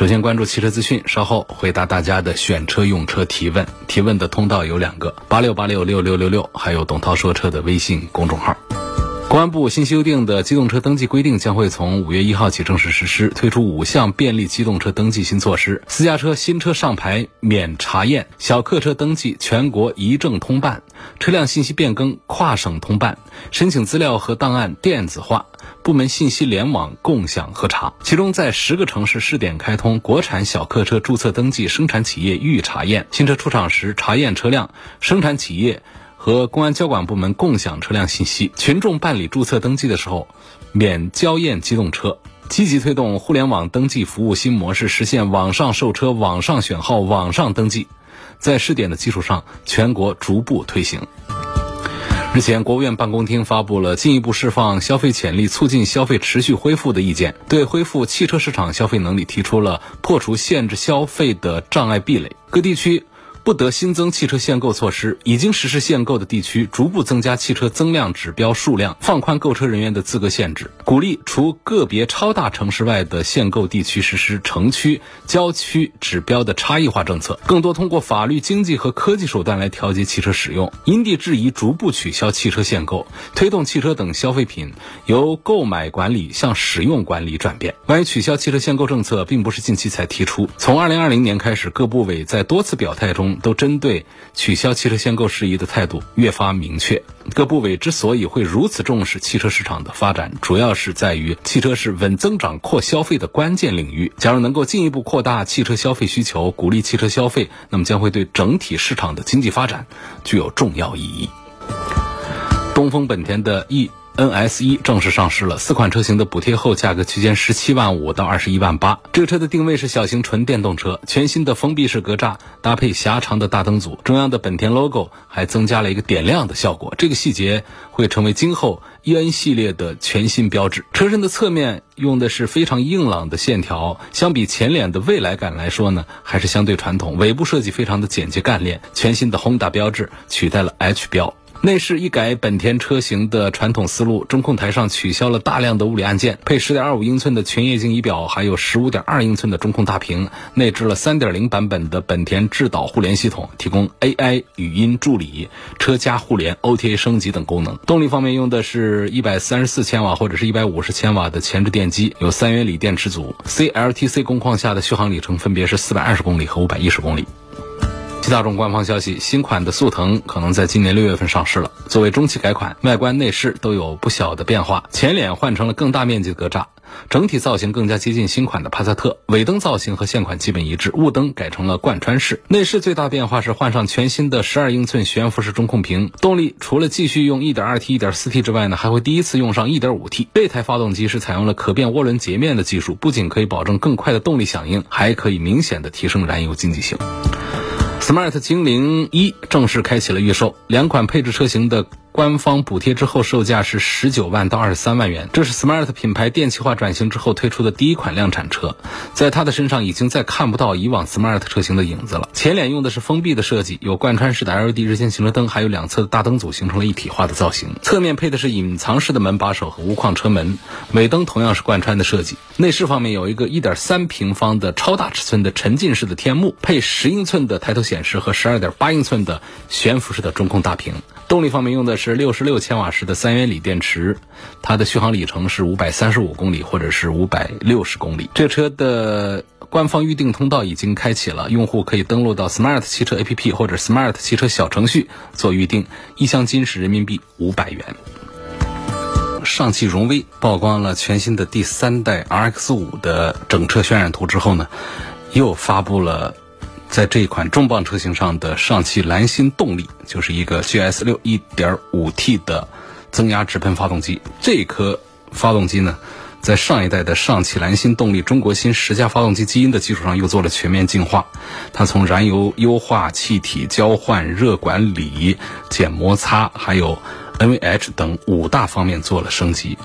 首先关注汽车资讯，稍后回答大家的选车用车提问。提问的通道有两个：八六八六六六六六，还有董涛说车的微信公众号。公安部新修订的机动车登记规定将会从五月一号起正式实施，推出五项便利机动车登记新措施：私家车新车上牌免查验，小客车登记全国一证通办，车辆信息变更跨省通办，申请资料和档案电子化，部门信息联网共享核查。其中，在十个城市试点开通国产小客车注册登记生产企业预查验，新车出厂时查验车辆，生产企业。和公安交管部门共享车辆信息，群众办理注册登记的时候，免交验机动车。积极推动互联网登记服务新模式，实现网上售车、网上选号、网上登记。在试点的基础上，全国逐步推行。日前，国务院办公厅发布了进一步释放消费潜力、促进消费持续恢复的意见，对恢复汽车市场消费能力提出了破除限制消费的障碍壁垒。各地区。不得新增汽车限购措施，已经实施限购的地区逐步增加汽车增量指标数量，放宽购车人员的资格限制，鼓励除个别超大城市外的限购地区实施城区、郊区指标的差异化政策，更多通过法律、经济和科技手段来调节汽车使用，因地制宜逐步取消汽车限购，推动汽车等消费品由购买管理向使用管理转变。关于取消汽车限购政策，并不是近期才提出，从二零二零年开始，各部委在多次表态中。都针对取消汽车限购事宜的态度越发明确。各部委之所以会如此重视汽车市场的发展，主要是在于汽车是稳增长、扩消费的关键领域。假如能够进一步扩大汽车消费需求，鼓励汽车消费，那么将会对整体市场的经济发展具有重要意义。东风本田的 E。NS 一正式上市了，四款车型的补贴后价格区间十七万五到二十一万八。这个车的定位是小型纯电动车，全新的封闭式格栅搭配狭长的大灯组，中央的本田 logo 还增加了一个点亮的效果。这个细节会成为今后 EN 系列的全新标志。车身的侧面用的是非常硬朗的线条，相比前脸的未来感来说呢，还是相对传统。尾部设计非常的简洁干练，全新的 Honda 标志取代了 H 标。内饰一改本田车型的传统思路，中控台上取消了大量的物理按键，配十点二五英寸的全液晶仪表，还有十五点二英寸的中控大屏，内置了三点零版本的本田智导互联系统，提供 AI 语音助理、车家互联、OTA 升级等功能。动力方面用的是一百三十四千瓦或者是一百五十千瓦的前置电机，有三元锂电池组，CLTC 工况下的续航里程分别是四百二十公里和五百一十公里。大众官方消息，新款的速腾可能在今年六月份上市了。作为中期改款，外观内饰都有不小的变化。前脸换成了更大面积的格栅，整体造型更加接近新款的帕萨特。尾灯造型和现款基本一致，雾灯改成了贯穿式。内饰最大变化是换上全新的十二英寸悬浮式中控屏。动力除了继续用 1.2T、1.4T 之外呢，还会第一次用上 1.5T。这台发动机是采用了可变涡轮截面的技术，不仅可以保证更快的动力响应，还可以明显的提升燃油经济性。Smart 精灵一正式开启了预售，两款配置车型的。官方补贴之后，售价是十九万到二十三万元。这是 Smart 品牌电气化转型之后推出的第一款量产车，在它的身上已经再看不到以往 Smart 车型的影子了。前脸用的是封闭的设计，有贯穿式的 LED 日间行车灯，还有两侧的大灯组形成了一体化的造型。侧面配的是隐藏式的门把手和无框车门，尾灯同样是贯穿的设计。内饰方面有一个一点三平方的超大尺寸的沉浸式的天幕，配十英寸的抬头显示和十二点八英寸的悬浮式的中控大屏。动力方面用的是六十六千瓦时的三元锂电池，它的续航里程是五百三十五公里或者是五百六十公里。这车的官方预订通道已经开启了，用户可以登录到 Smart 汽车 APP 或者 Smart 汽车小程序做预订，一箱金是人民币五百元。上汽荣威曝光了全新的第三代 RX 五的整车渲染图之后呢，又发布了。在这一款重磅车型上的上汽蓝芯动力，就是一个 GS 六 1.5T 的增压直喷发动机。这颗发动机呢，在上一代的上汽蓝芯动力中国新十佳发动机基因的基础上，又做了全面进化。它从燃油优化、气体交换、热管理、减摩擦，还有。NVH 等五大方面做了升级，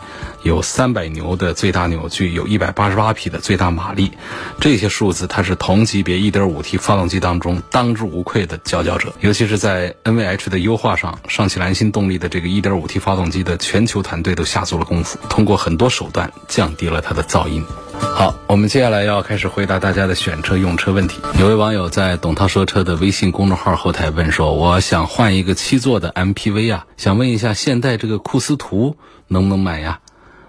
有三百牛的最大扭矩，有一百八十八匹的最大马力，这些数字它是同级别 1.5T 发动机当中当之无愧的佼佼者。尤其是在 NVH 的优化上，上汽蓝芯动力的这个 1.5T 发动机的全球团队都下足了功夫，通过很多手段降低了它的噪音。好，我们接下来要开始回答大家的选车用车问题。有位网友在“董涛说车”的微信公众号后台问说：“我想换一个七座的 MPV 啊，想问一下，现代这个库斯图能不能买呀？”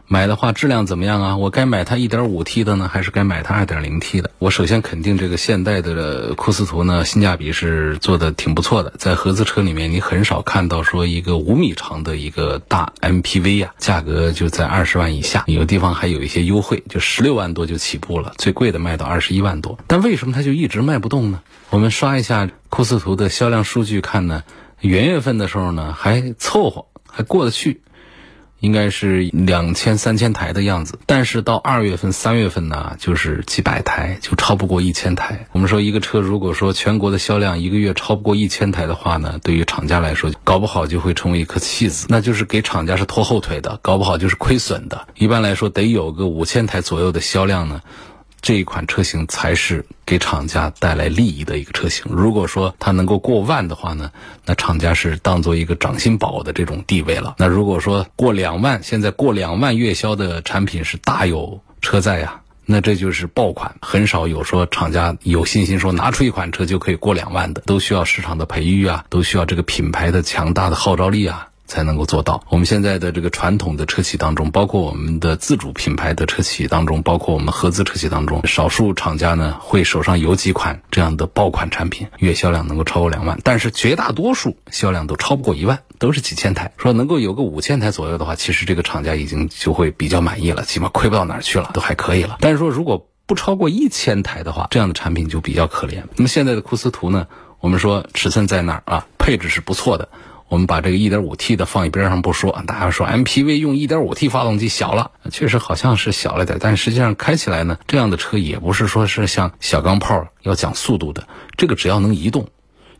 买的话质量怎么样啊？我该买它 1.5T 的呢，还是该买它 2.0T 的？我首先肯定这个现代的库斯图呢，性价比是做的挺不错的。在合资车里面，你很少看到说一个五米长的一个大 MPV 呀，价格就在二十万以下，有的地方还有一些优惠，就十六万多就起步了，最贵的卖到二十一万多。但为什么它就一直卖不动呢？我们刷一下库斯图的销量数据看呢，元月份的时候呢还凑合，还过得去。应该是两千三千台的样子，但是到二月份、三月份呢，就是几百台，就超不过一千台。我们说一个车，如果说全国的销量一个月超不过一千台的话呢，对于厂家来说，搞不好就会成为一颗弃子，那就是给厂家是拖后腿的，搞不好就是亏损的。一般来说，得有个五千台左右的销量呢。这一款车型才是给厂家带来利益的一个车型。如果说它能够过万的话呢，那厂家是当做一个掌心宝的这种地位了。那如果说过两万，现在过两万月销的产品是大有车在呀，那这就是爆款。很少有说厂家有信心说拿出一款车就可以过两万的，都需要市场的培育啊，都需要这个品牌的强大的号召力啊。才能够做到。我们现在的这个传统的车企当中，包括我们的自主品牌的车企当中，包括我们合资车企当中，少数厂家呢会手上有几款这样的爆款产品，月销量能够超过两万。但是绝大多数销量都超不过一万，都是几千台。说能够有个五千台左右的话，其实这个厂家已经就会比较满意了，起码亏不到哪儿去了，都还可以了。但是说如果不超过一千台的话，这样的产品就比较可怜。那么现在的库斯图呢，我们说尺寸在那儿啊，配置是不错的。我们把这个 1.5T 的放一边上不说，大家说 MPV 用 1.5T 发动机小了，确实好像是小了点，但实际上开起来呢，这样的车也不是说是像小钢炮要讲速度的，这个只要能移动，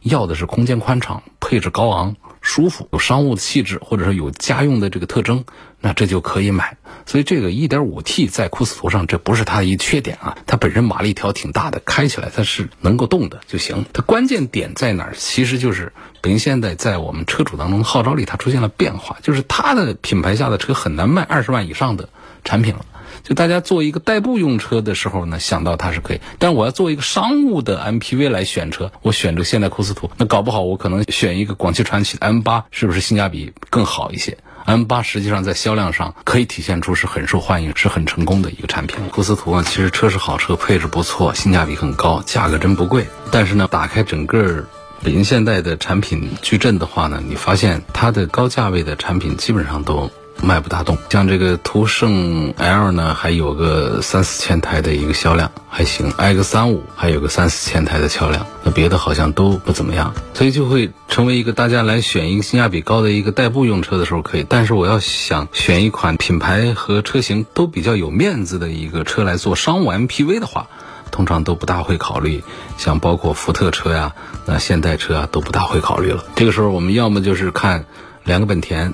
要的是空间宽敞、配置高昂、舒服、有商务的气质，或者说有家用的这个特征，那这就可以买。所以这个 1.5T 在库斯图上，这不是它一缺点啊，它本身马力条挺大的，开起来它是能够动的就行。它关键点在哪儿？其实就是。北京现代在我们车主当中号召力它出现了变化，就是它的品牌下的车很难卖二十万以上的产品了。就大家做一个代步用车的时候呢，想到它是可以，但我要做一个商务的 MPV 来选车，我选这个现代库斯图，那搞不好我可能选一个广汽传祺 M 八，是不是性价比更好一些？M 八实际上在销量上可以体现出是很受欢迎、是很成功的一个产品。库斯图啊，其实车是好车，配置不错，性价比很高，价格真不贵。但是呢，打开整个。北京现代的产品矩阵的话呢，你发现它的高价位的产品基本上都卖不大动。像这个途胜 L 呢，还有个三四千台的一个销量，还行。X 三五还有个三四千台的销量，那别的好像都不怎么样。所以就会成为一个大家来选一个性价比高的一个代步用车的时候可以。但是我要想选一款品牌和车型都比较有面子的一个车来做商务 MPV 的话。通常都不大会考虑，像包括福特车呀、那现代车啊，都不大会考虑了。这个时候，我们要么就是看两个本田。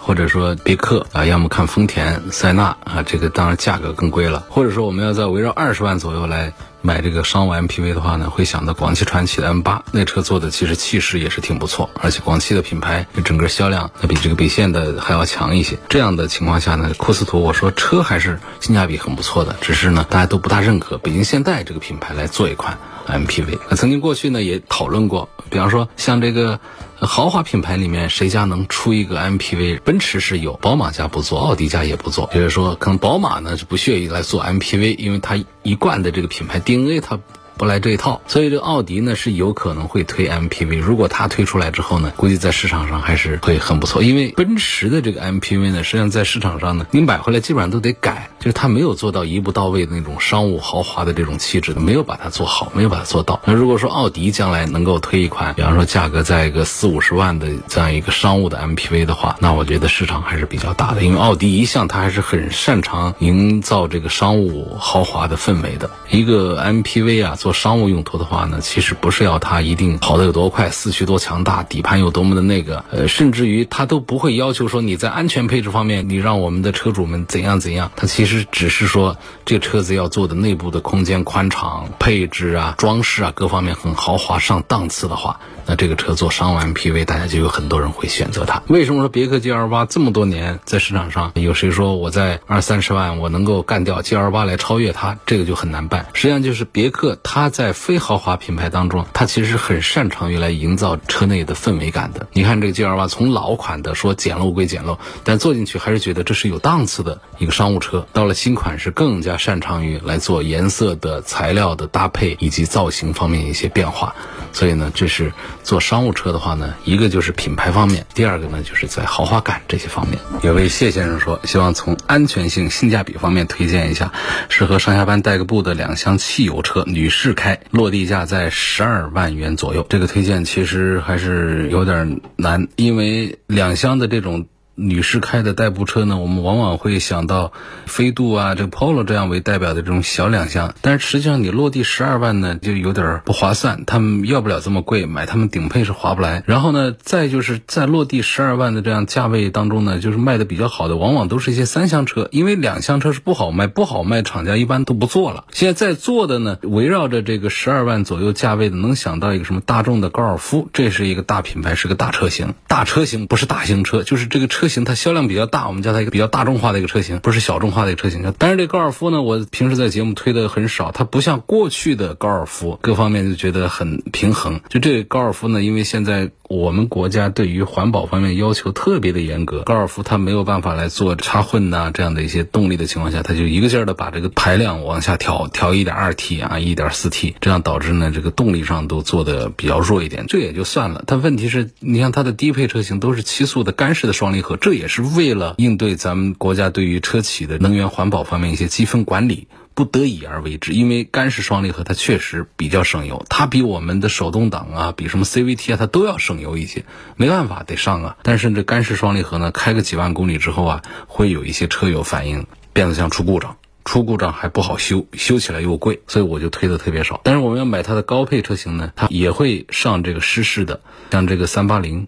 或者说别克啊，要么看丰田塞纳啊，这个当然价格更贵了。或者说我们要在围绕二十万左右来买这个商务 MPV 的话呢，会想到广汽传祺的 M 八，那车做的其实气势也是挺不错，而且广汽的品牌整个销量那比这个北线的还要强一些。这样的情况下呢，库斯图我说车还是性价比很不错的，只是呢大家都不大认可北京现代这个品牌来做一款 MPV。那曾经过去呢也讨论过，比方说像这个。豪华品牌里面谁家能出一个 MPV？奔驰是有，宝马家不做，奥迪家也不做。就是说，可能宝马呢是不屑于来做 MPV，因为它一贯的这个品牌 DNA 它不来这一套。所以这个奥迪呢是有可能会推 MPV，如果它推出来之后呢，估计在市场上还是会很不错。因为奔驰的这个 MPV 呢，实际上在市场上呢，你买回来基本上都得改，就是它没有做到一步到位的那种商务豪华的这种气质的，没有把它做好，没有把它做到。那如果说奥迪将来能够推一款，比方说价格在一个四五十万的这样一个商务的 MPV 的话，那我觉得市场还是比较大的，因为奥迪一向它还是很擅长营造这个商务豪华的氛围的。一个 MPV 啊，做商务用途的话呢，其实不是要它一定跑得有多快，四驱多强大，底盘有多么的那个，呃，甚至于它都不会要求说你在安全配置方面，你让我们的车主们怎样怎样。它其实只是说这个车子要做的内部的空间宽敞、配置啊、装饰啊各方面很豪华上档次的话，那这个车做商务 MPV，大家就有很多人会选择它。为什么说别克 GL 八这么多年在市场上，有谁说我在二三十万我能够干掉 GL 八来超越它？这个就很难办。实际上就是别克它它在非豪华品牌当中，它其实很擅长于来营造车内的氛围感的。你看这个 GL 八，从老款的说简陋归简陋，但坐进去还是觉得这是有档次的一个商务车。到了新款是更加擅长于来做颜色的、材料的搭配以及造型方面一些变化。所以呢，这是做商务车的话呢，一个就是品牌方面，第二个呢就是在豪华感这些方面。有位谢先生说，希望从安全性、性价比方面推荐一下适合上下班代个步的两厢汽油车，女士开，落地价在十二万元左右。这个推荐其实还是有点难，因为两厢的这种。女士开的代步车呢，我们往往会想到飞度啊、这 Polo 这样为代表的这种小两厢，但是实际上你落地十二万呢，就有点不划算。他们要不了这么贵，买他们顶配是划不来。然后呢，再就是在落地十二万的这样价位当中呢，就是卖的比较好的，往往都是一些三厢车，因为两厢车是不好卖，不好卖，厂家一般都不做了。现在在做的呢，围绕着这个十二万左右价位的，能想到一个什么大众的高尔夫，这是一个大品牌，是个大车型，大车型不是大型车，就是这个车。型它销量比较大，我们叫它一个比较大众化的一个车型，不是小众化的一个车型。但是这高尔夫呢，我平时在节目推的很少，它不像过去的高尔夫，各方面就觉得很平衡。就这个高尔夫呢，因为现在我们国家对于环保方面要求特别的严格，高尔夫它没有办法来做插混呐这样的一些动力的情况下，它就一个劲儿的把这个排量往下调，调一点二 T 啊，一点四 T，这样导致呢这个动力上都做的比较弱一点。这也就算了，但问题是，你像它的低配车型都是七速的干式的双离合。这也是为了应对咱们国家对于车企的能源环保方面一些积分管理，不得已而为之。因为干式双离合它确实比较省油，它比我们的手动挡啊，比什么 CVT 啊，它都要省油一些。没办法，得上啊。但是这干式双离合呢，开个几万公里之后啊，会有一些车友反映变速箱出故障，出故障还不好修，修起来又贵，所以我就推的特别少。但是我们要买它的高配车型呢，它也会上这个湿式的，像这个三八零。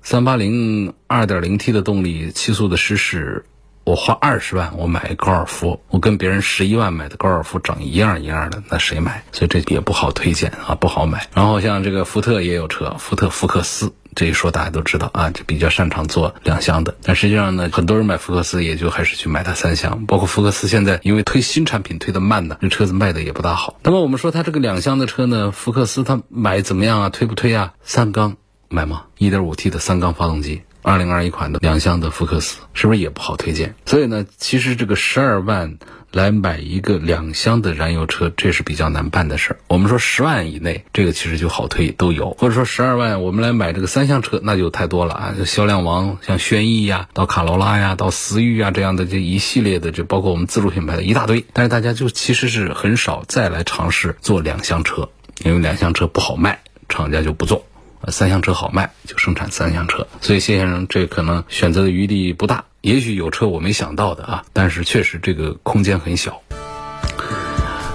三八零二点零 T 的动力七速的湿式，我花二十万我买一高尔夫，我跟别人十一万买的高尔夫长一样一样的，那谁买？所以这也不好推荐啊，不好买。然后像这个福特也有车，福特福克斯，这一说大家都知道啊，就比较擅长做两厢的。但实际上呢，很多人买福克斯也就还是去买它三厢。包括福克斯现在因为推新产品推的慢呢，这车子卖的也不大好。那么我们说它这个两厢的车呢，福克斯它买怎么样啊？推不推啊？三缸。买吗？一点五 T 的三缸发动机，二零二一款的两厢的福克斯，是不是也不好推荐？所以呢，其实这个十二万来买一个两厢的燃油车，这是比较难办的事儿。我们说十万以内，这个其实就好推，都有；或者说十二万，我们来买这个三厢车，那就太多了啊！销量王，像轩逸呀，到卡罗拉呀，到思域啊这样的这一系列的，就包括我们自主品牌的一大堆。但是大家就其实是很少再来尝试做两厢车，因为两厢车不好卖，厂家就不做。三厢车好卖，就生产三厢车，所以谢先生这可能选择的余地不大。也许有车我没想到的啊，但是确实这个空间很小。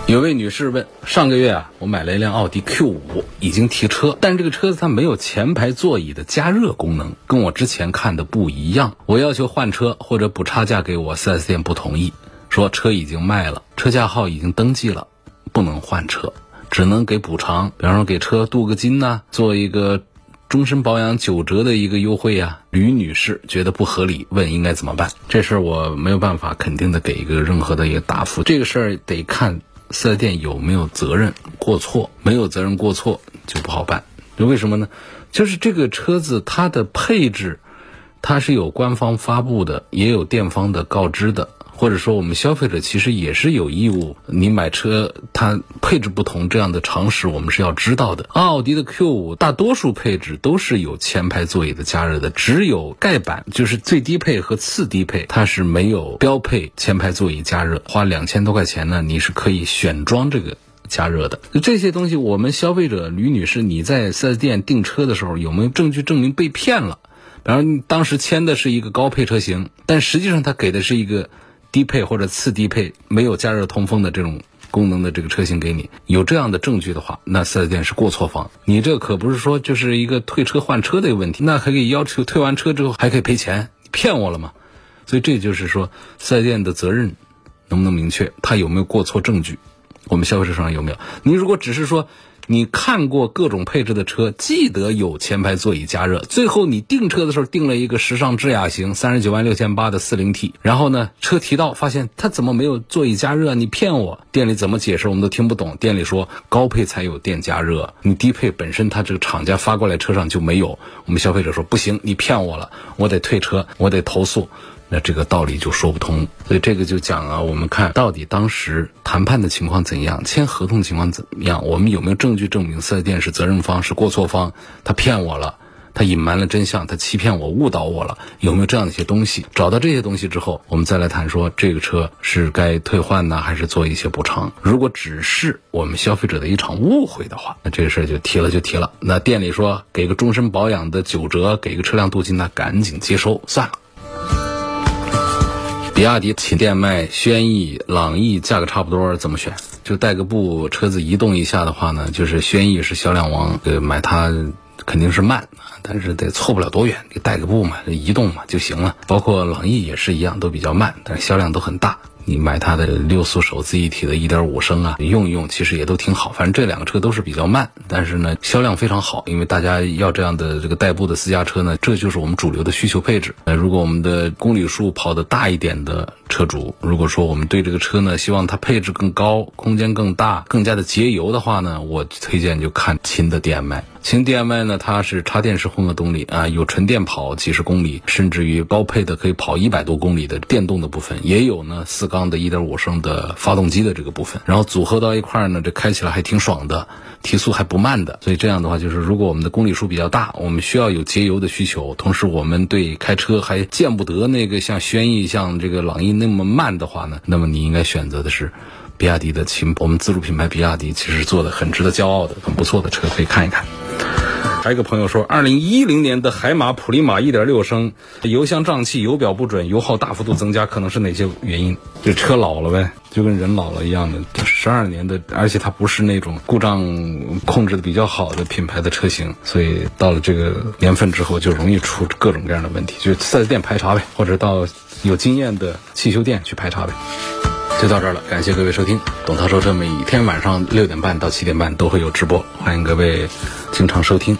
有位女士问：上个月啊，我买了一辆奥迪 Q 五，已经提车，但是这个车子它没有前排座椅的加热功能，跟我之前看的不一样。我要求换车或者补差价给我，4S 店不同意，说车已经卖了，车架号已经登记了，不能换车。只能给补偿，比方说给车镀个金呐，做一个终身保养九折的一个优惠呀。吕女士觉得不合理，问应该怎么办？这事儿我没有办法肯定的给一个任何的一个答复。这个事儿得看四 S 店有没有责任过错，没有责任过错就不好办。就为什么呢？就是这个车子它的配置，它是有官方发布的，也有店方的告知的。或者说我们消费者其实也是有义务，你买车它配置不同这样的常识我们是要知道的。奥迪的 Q 五大多数配置都是有前排座椅的加热的，只有盖板就是最低配和次低配它是没有标配前排座椅加热，花两千多块钱呢，你是可以选装这个。加热的这些东西，我们消费者吕女士，你在四 S 店订车的时候有没有证据证明被骗了？比方当时签的是一个高配车型，但实际上他给的是一个低配或者次低配没有加热通风的这种功能的这个车型给你，有这样的证据的话，那四 S 店是过错方。你这可不是说就是一个退车换车的一个问题，那还可以要求退完车之后还可以赔钱，你骗我了吗？所以这就是说四 S 店的责任能不能明确，他有没有过错证据？我们消费者手上有没有？你如果只是说你看过各种配置的车，记得有前排座椅加热，最后你订车的时候订了一个时尚智雅型三十九万六千八的四零 T，然后呢车提到发现它怎么没有座椅加热？你骗我！店里怎么解释我们都听不懂。店里说高配才有电加热，你低配本身它这个厂家发过来车上就没有。我们消费者说不行，你骗我了，我得退车，我得投诉。那这个道理就说不通，所以这个就讲啊，我们看到底当时谈判的情况怎样，签合同情况怎么样，我们有没有证据证明四 S 店是责任方，是过错方，他骗我了，他隐瞒了真相，他欺骗我，误导我了，有没有这样的一些东西？找到这些东西之后，我们再来谈说这个车是该退换呢，还是做一些补偿？如果只是我们消费者的一场误会的话，那这个事儿就提了就提了。那店里说给个终身保养的九折，给个车辆镀金，那赶紧接收算了。比亚迪旗电卖，轩逸、朗逸价格差不多，怎么选？就带个步，车子移动一下的话呢，就是轩逸是销量王，呃，买它肯定是慢，但是得错不了多远，就带个步嘛，移动嘛就行了。包括朗逸也是一样，都比较慢，但是销量都很大。你买它的六速手自一体的1.5升啊，用一用其实也都挺好。反正这两个车都是比较慢，但是呢销量非常好，因为大家要这样的这个代步的私家车呢，这就是我们主流的需求配置。呃，如果我们的公里数跑得大一点的车主，如果说我们对这个车呢希望它配置更高、空间更大、更加的节油的话呢，我推荐就看秦的 DM-i。秦 DM-i 呢，它是插电式混合动力啊，有纯电跑几十公里，甚至于高配的可以跑一百多公里的电动的部分，也有呢四缸的1.5升的发动机的这个部分，然后组合到一块儿呢，这开起来还挺爽的，提速还不慢的。所以这样的话，就是如果我们的公里数比较大，我们需要有节油的需求，同时我们对开车还见不得那个像轩逸、像这个朗逸那么慢的话呢，那么你应该选择的是比亚迪的秦，我们自主品牌比亚迪其实做的很值得骄傲的、很不错的车，可以看一看。还有个朋友说，二零一零年的海马普利马一点六升，油箱胀气、油表不准、油耗大幅度增加，可能是哪些原因？这车老了呗，就跟人老了一样的。十二年的，而且它不是那种故障控制的比较好的品牌的车型，所以到了这个年份之后，就容易出各种各样的问题。就四 S 店排查呗，或者到有经验的汽修店去排查呗。就到这儿了，感谢各位收听董涛说车，每天晚上六点半到七点半都会有直播，欢迎各位经常收听。